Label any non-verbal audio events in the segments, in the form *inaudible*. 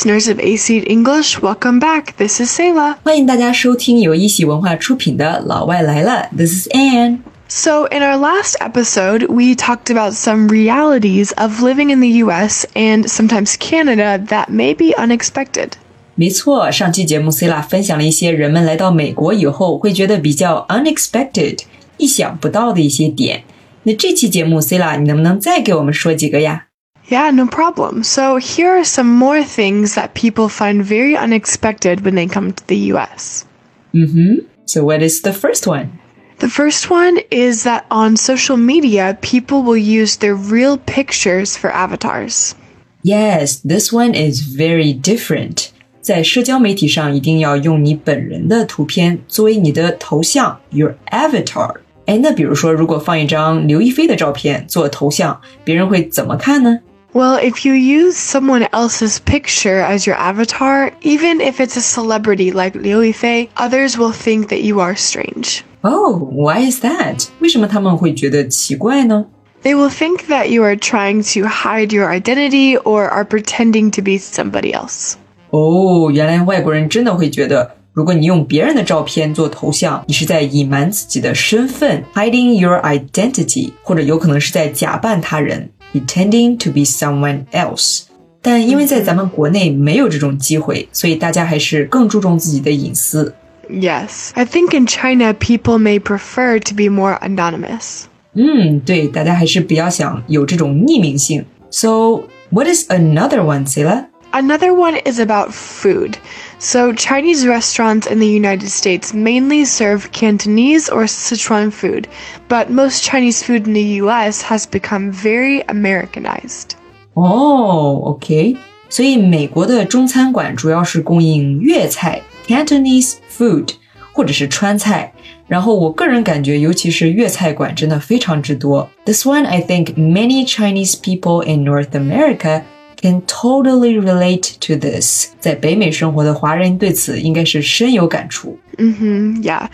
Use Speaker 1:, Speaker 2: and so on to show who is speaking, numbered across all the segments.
Speaker 1: listeners of AC English, welcome back. This is Selah.
Speaker 2: 欢迎大家收听由一席文化出品的《老外来了》。This is Anne.
Speaker 1: So, in our last episode, we talked about some realities of living in the US and sometimes Canada that may be unexpected.
Speaker 2: 没错，上期节目 Selah 分享了一些人们来到美国以后会觉得比较 unexpected、意想不到的一些点。那这期节目 Selah，你能不能再给我们说几个呀？
Speaker 1: Yeah, no problem. So, here are some more things that people find very unexpected when they come to the US.
Speaker 2: 嗯哼。So what is the first one?
Speaker 1: The first one is that on social media, people will use their real pictures for avatars.
Speaker 2: Yes, this one is very different. 在社交媒体上，一定要用你本人的图片作为你的头像，your avatar。哎，那比如说，如果放一张刘亦菲的照片做头像，别人会怎么看呢？
Speaker 1: Well, if you use someone else's picture as your avatar, even if it's a celebrity like Liu Yifei, others will think that you are strange.
Speaker 2: Oh, why is that? 为什么他们会觉得奇怪呢？
Speaker 1: They will think that you are trying to hide your identity or are pretending to be somebody else.
Speaker 2: 哦，原来外国人真的会觉得，如果你用别人的照片做头像，你是在隐瞒自己的身份，hiding your identity，或者有可能是在假扮他人 pretending to be someone else。但因为在咱们国内没有这种机会，所以大家还是更注重自己的隐私。
Speaker 1: Yes, I think in China people may prefer to be more anonymous.
Speaker 2: 嗯，对，大家还是比较想有这种匿名性。So, what is another one, Selah?
Speaker 1: Another one is about food. So, Chinese restaurants in the United States mainly serve Cantonese or Sichuan food, but most Chinese food in the US has become very Americanized.
Speaker 2: 哦，OK，所以美国的中餐馆主要是供应粤菜 （Cantonese food） 或者是川菜。然后我个人感觉，尤其是粤菜馆真的非常之多。This one, I think many Chinese people in North America can totally relate to this。在北美生活的华人对此应该是深有感触。
Speaker 1: hmm yeah.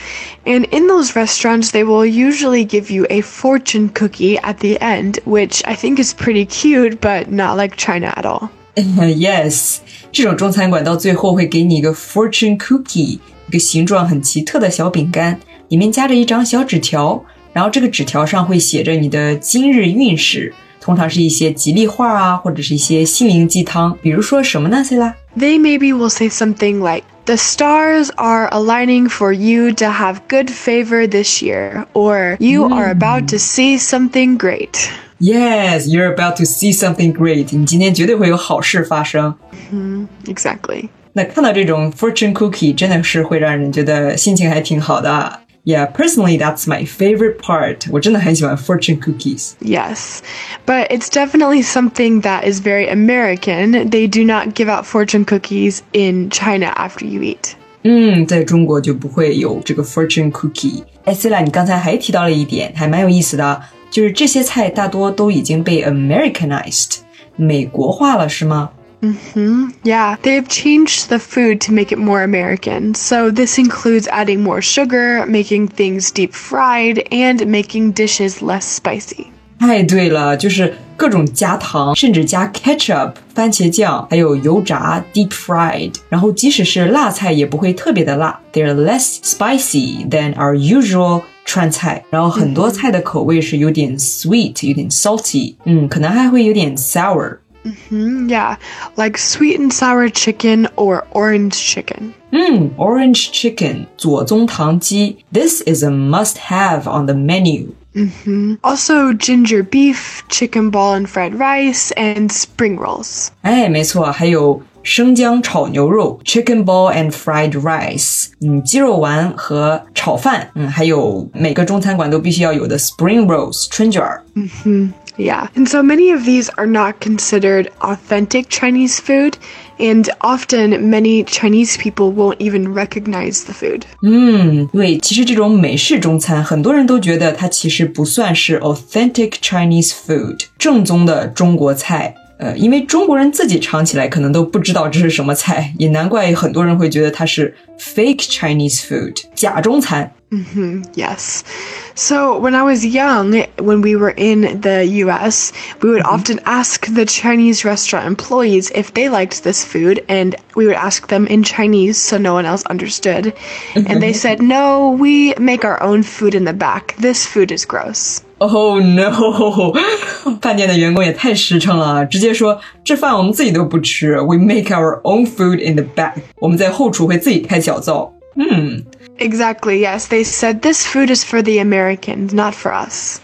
Speaker 1: And in those restaurants, they will usually give you a fortune cookie at the end, which I think is pretty cute, but not like China at all. *laughs*
Speaker 2: yes，这种中餐馆到最后会给你一个 fortune cookie，一个形状很奇特的小饼干，里面夹着一张小纸条，然后这个纸条上会写着你的今日运势， 通常是一些吉利话啊，或者是一些心灵鸡汤。比如说什么呢
Speaker 1: ，Selah？They maybe will say something like. The stars are aligning for you to have good favor this year, or you are hmm. about to see something great.
Speaker 2: Yes, you're about to see something great. 你今天绝对会有好事发生。
Speaker 1: 嗯、mm,，Exactly.
Speaker 2: 那看到这种 fortune cookie yeah, personally, that's my favorite part. 我真的很喜欢 fortune cookies.
Speaker 1: Yes, but it's definitely something that is very American. They do not give out fortune cookies in China after you eat.
Speaker 2: 嗯，在中国就不会有这个 fortune cookie。哎，Selah，你刚才还提到了一点，还蛮有意思的，就是这些菜大多都已经被 Americanized，美国化了，是吗？
Speaker 1: Yeah, they've changed the food to make it more American. So this includes adding more sugar, making things deep fried, and making dishes less spicy.
Speaker 2: 太对了，就是各种加糖，甚至加 ketchup、番茄酱，还有油炸 deep fried。然后即使是辣菜也不会特别的辣，they're less spicy than our usual 川菜。然后很多菜的口味是有点 sweet，有点 salty，嗯，可能还会有点 sour。
Speaker 1: Mm, yeah, like sweet and sour chicken or orange chicken.
Speaker 2: 嗯，orange chicken 左宗棠鸡，this is a must-have on the menu。
Speaker 1: Also, ginger beef, chicken ball and fried rice, and spring rolls.
Speaker 2: 哎，没错，还有 生姜炒牛肉 （chicken ball and fried rice），嗯，鸡肉丸和炒饭，嗯，还有每个中餐馆都必须要有的 spring rolls 春卷儿。
Speaker 1: Yeah, and so many of these are not considered authentic Chinese food, and often many Chinese people won't even recognize the food.
Speaker 2: 嗯，对，其实这种美式中餐，很多人都觉得它其实不算是 authentic Chinese food，正宗的中国菜。 呃，因为中国人自己尝起来可能都不知道这是什么菜，也难怪很多人会觉得它是 fake Chinese food，假中餐。
Speaker 1: Yes. So when I was young, when we were in the US, we would often ask the Chinese restaurant employees if they liked this food, and we would ask them in Chinese so no one else understood. And they *laughs* said, No, we make our own food in the back. This food is gross.
Speaker 2: Oh no！饭店的员工也太实诚了，直接说这饭我们自己都不吃。We *laughs* make our own food in the back。我们在后厨会自己开小灶。嗯。
Speaker 1: Exactly, yes. They said this food is for the Americans, not for us.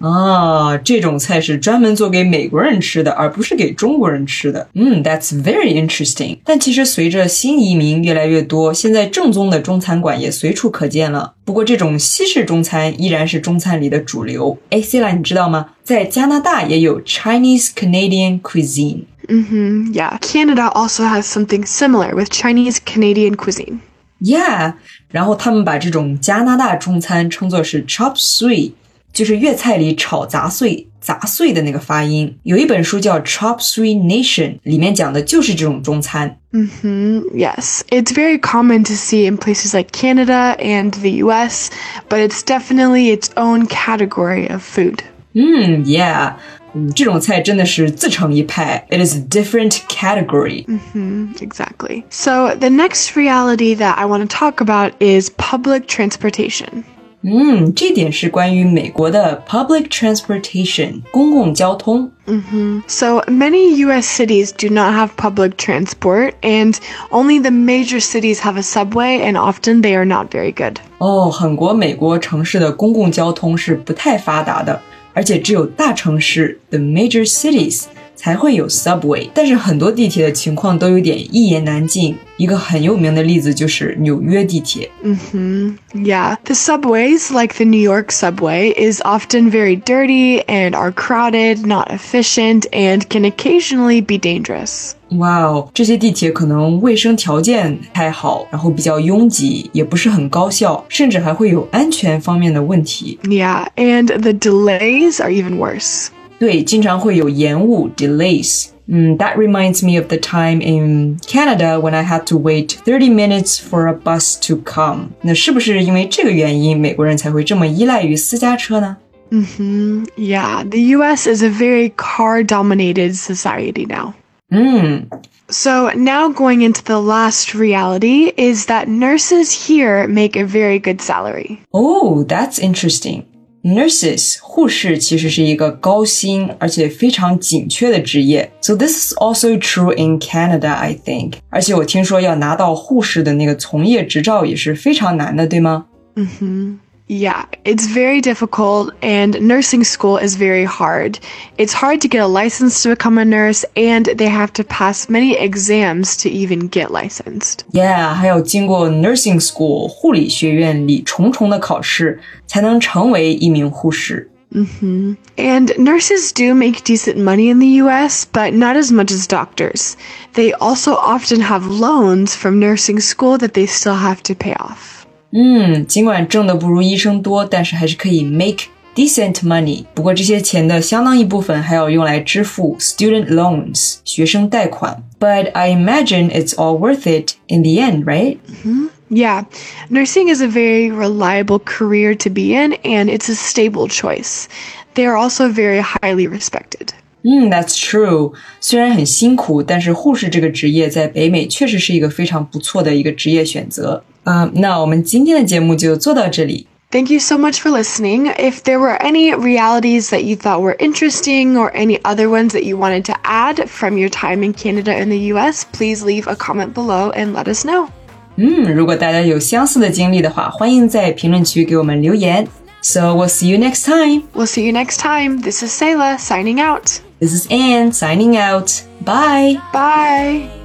Speaker 2: 啊，这种菜是专门做给美国人吃的，而不是给中国人吃的。嗯，That's very interesting。但其实随着新移民越来越多，现在正宗的中餐馆也随处可见了。不过这种西式中餐依然是中餐里的主流。哎，Selah，你知道吗？在加拿大也有 Chinese Canadian cuisine。
Speaker 1: 嗯哼，Yeah，Canada also has something similar with Chinese Canadian cuisine。
Speaker 2: Yeah，然后他们把这种加拿大中餐称作是 chop suey，就是粤菜里炒杂碎、杂碎的那个发音。有一本书叫《Chop Suey Nation》，里面讲的就是这种中餐。
Speaker 1: 嗯哼，Yes, it's very common to see in places like Canada and the U.S., but it's definitely its own category of food.
Speaker 2: 嗯，Yeah。 嗯，这种菜真的是自成一派。It is a different category.
Speaker 1: Mm-hmm, exactly. So the next reality that I want to talk about is public transportation.
Speaker 2: 嗯，这点是关于美国的 public transportation 公共交通。
Speaker 1: Mm-hmm. So many U.S. cities do not have public transport, and only the major cities have a subway, and often they are not very good.
Speaker 2: 哦，很多美国城市的公共交通是不太发达的。 而且只有大城市 the major cities 才会有 subway，但是很多地铁的情况都有点一言难尽。一个很有名的例子就是纽约地铁。
Speaker 1: 嗯哼，Yeah, the subways, like the New York subway, is often very dirty and are crowded, not efficient, and can occasionally be dangerous.
Speaker 2: 哇哦，这些地铁可能卫生条件太好，然后比较拥挤，也不是很高效，甚至还会有安全方面的问题。
Speaker 1: Yeah, and the delays are even worse.
Speaker 2: 对，经常会有延误 delays。嗯，That reminds me of the time in Canada when I had to wait thirty minutes for a bus to come。那是不是因为这个原因，美国人才会这么依赖于私家车呢？
Speaker 1: Mm-hmm. Yeah, the U.S. is a very car-dominated society now.
Speaker 2: Mm.
Speaker 1: So now going into the last reality is that nurses here make a very good salary.
Speaker 2: Oh, that's interesting. Nurses 护士其实是一个高薪而且非常紧缺的职业，so this is also true in Canada, I think. 而且我听说要拿到护士的那个从业执照也是非常难的，对吗？
Speaker 1: 嗯哼。yeah, it's very difficult, and nursing school is very hard. It's hard to get a license to become a nurse, and they have to pass many exams to even get licensed.
Speaker 2: Yeah, 还有经过 nursing school 护理学院里重重的考试，才能成为一名护士。
Speaker 1: Mm-hmm. And nurses do make decent money in the US, but not as much as doctors. They also often have loans from nursing school that they still have to pay off.
Speaker 2: 嗯，尽管挣的不如医生多，但是还是可以 make decent money。不过这些钱的相当一部分还要用来支付 student loans 学生贷款。But I imagine it's all worth it in the end, right?
Speaker 1: Mm-hmm. Yeah, nursing is a very reliable career to be in, and it's a stable choice. They are also very highly respected.
Speaker 2: 嗯，That's true。虽然很辛苦，但是护士这个职业在北美确实是一个非常不错的一个职业选择。 嗯，那我们今天的节目就做到这里。
Speaker 1: Thank you so much for listening. If there were any realities that you thought were interesting or any other ones that you wanted to add from your time in Canada and the US, please leave a comment below and let us know.
Speaker 2: 嗯，如果大家有相似的经历的话，欢迎在评论区给我们留言。So we'll see you next time.
Speaker 1: We'll see you next time. This is Selah signing out.
Speaker 2: This is Anne signing out. Bye.
Speaker 1: Bye.